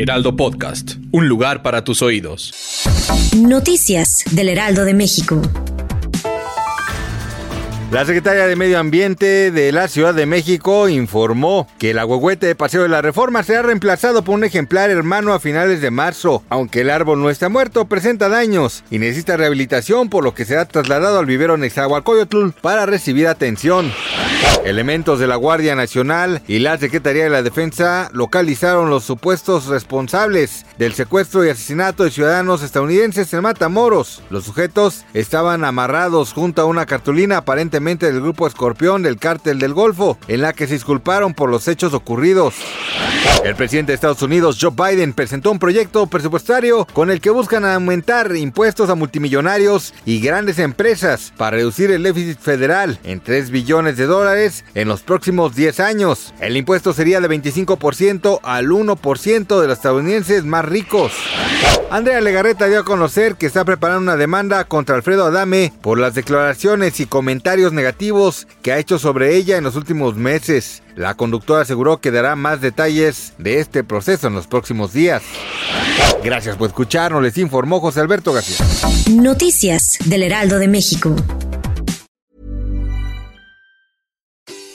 Heraldo Podcast, un lugar para tus oídos. Noticias del Heraldo de México. La secretaria de Medio Ambiente de la Ciudad de México informó que el agüehuete de Paseo de la Reforma será reemplazado por un ejemplar hermano a finales de marzo. Aunque el árbol no está muerto, presenta daños y necesita rehabilitación, por lo que será trasladado al vivero Nexahualcoyotl para recibir atención. Elementos de la Guardia Nacional y la Secretaría de la Defensa localizaron los supuestos responsables del secuestro y asesinato de ciudadanos estadounidenses en Matamoros. Los sujetos estaban amarrados junto a una cartulina aparentemente del grupo Escorpión del Cártel del Golfo, en la que se disculparon por los hechos ocurridos. El presidente de Estados Unidos, Joe Biden, presentó un proyecto presupuestario con el que buscan aumentar impuestos a multimillonarios y grandes empresas para reducir el déficit federal en 3 billones de dólares en los próximos 10 años. El impuesto sería de 25% al 1% de los estadounidenses más ricos. Andrea Legarreta dio a conocer que está preparando una demanda contra Alfredo Adame por las declaraciones y comentarios negativos que ha hecho sobre ella en los últimos meses. La conductora aseguró que dará más detalles de este proceso en los próximos días. Gracias por escucharnos, les informó José Alberto García. Noticias del Heraldo de México.